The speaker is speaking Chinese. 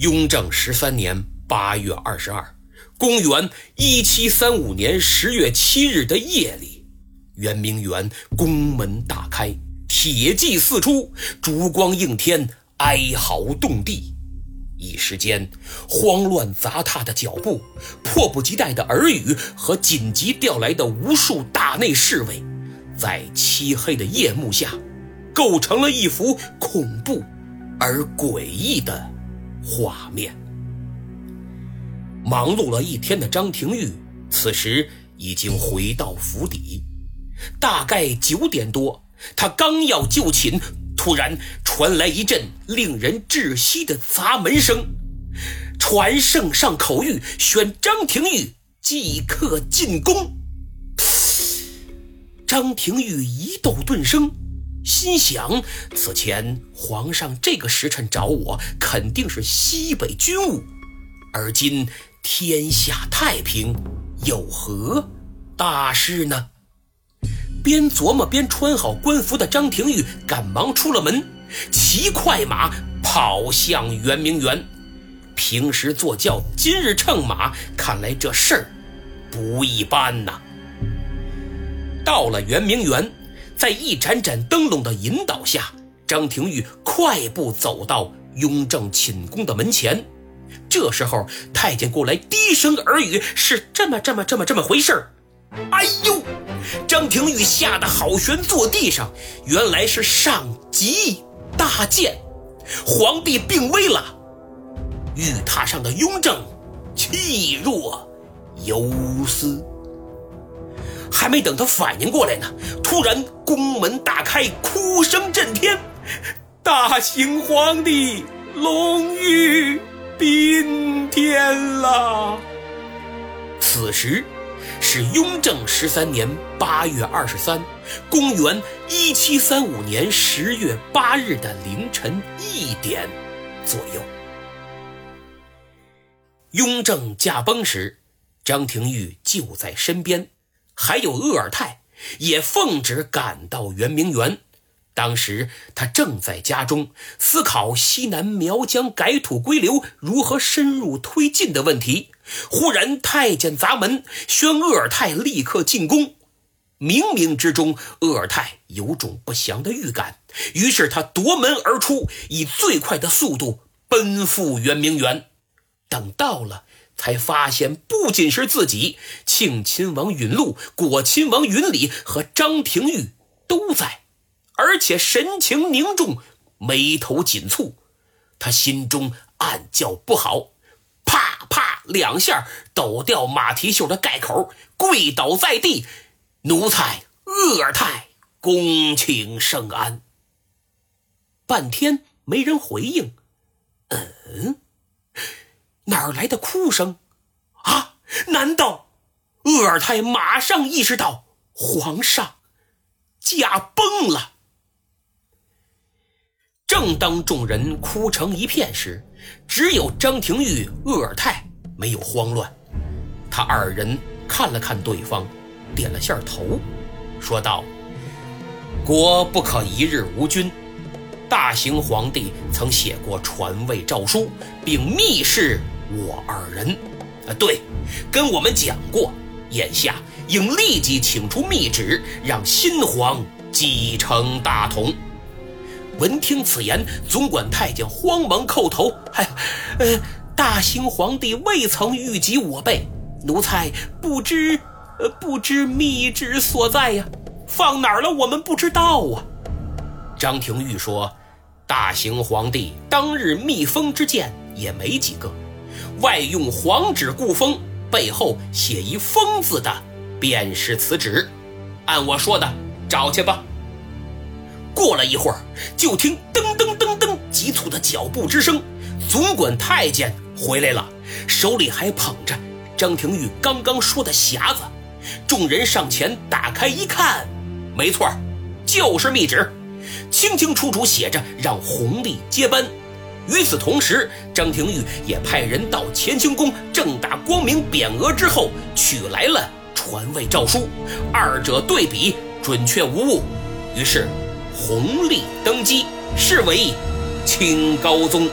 雍正十三年八月二十二，公元一七三五年十月七日的夜里，圆明园宫门大开，铁骑四出，烛光映天，哀嚎动地。一时间，慌乱杂沓的脚步，迫不及待的耳语和紧急调来的无数大内侍卫，在漆黑的夜幕下，构成了一幅恐怖而诡异的画面。忙碌了一天的张廷玉，此时已经回到府邸，大概九点多，他刚要就寝。突然传来一阵令人窒息的砸门声，传圣上口谕，宣张廷玉即刻进宫。张廷玉一动顿生，心想：此前皇上这个时辰找我，肯定是西北军务，而今天下太平，有何大事呢？边琢磨边穿好官服的张廷玉赶忙出了门，骑快马跑向圆明园。平时坐轿，今日乘马，看来这事儿不一般呐。到了圆明园，在一盏盏灯笼的引导下，张廷玉快步走到雍正寝宫的门前。这时候，太监过来低声耳语：“是这么这么这么这么回事。”哎呦！张廷玉吓得好悬坐地上，原来是上级大见，皇帝病危了。玉榻上的雍正气若游丝，还没等他反应过来呢，突然宫门大开，哭声震天，大清皇帝龙玉宾天了。此时。是雍正十三年八月二十三，公元一七三五年十月八日的凌晨一点左右。雍正驾崩时，张廷玉就在身边，还有鄂尔泰也奉旨赶到圆明园。当时他正在家中思考西南苗疆改土归流如何深入推进的问题，忽然太监砸门，宣鄂尔泰立刻进宫。冥冥之中，鄂尔泰有种不祥的预感，于是他夺门而出，以最快的速度奔赴圆明园。等到了，才发现不仅是自己，庆亲王允禄、果亲王允礼和张廷玉都在。而且神情凝重，眉头紧蹙，他心中暗叫不好，啪啪两下抖掉马蹄袖的盖口，跪倒在地。奴才鄂尔泰恭请圣安。半天没人回应，嗯，哪儿来的哭声？啊，难道鄂尔泰马上意识到皇上驾崩了？正当众人哭成一片时，只有张廷玉、鄂尔泰没有慌乱。他二人看了看对方，点了下头，说道：“国不可一日无君。大行皇帝曾写过传位诏书，并密示我二人。啊，对，跟我们讲过，眼下应立即请出密旨，让新皇继承大统。”闻听此言，总管太监慌忙叩头：“哎，呃，大兴皇帝未曾谕及我辈，奴才不知，呃，不知密旨所在呀，放哪儿了？我们不知道啊。”张廷玉说：“大兴皇帝当日密封之件也没几个，外用黄纸固封，背后写一‘封’字的，便是此纸。按我说的，找去吧。”过了一会儿，就听噔噔噔噔急促的脚步之声，总管太监回来了，手里还捧着张廷玉刚刚说的匣子。众人上前打开一看，没错，就是密旨，清清楚楚写着让弘历接班。与此同时，张廷玉也派人到乾清宫正大光明匾额之后取来了传位诏书，二者对比准确无误。于是。弘历登基，是为清高宗。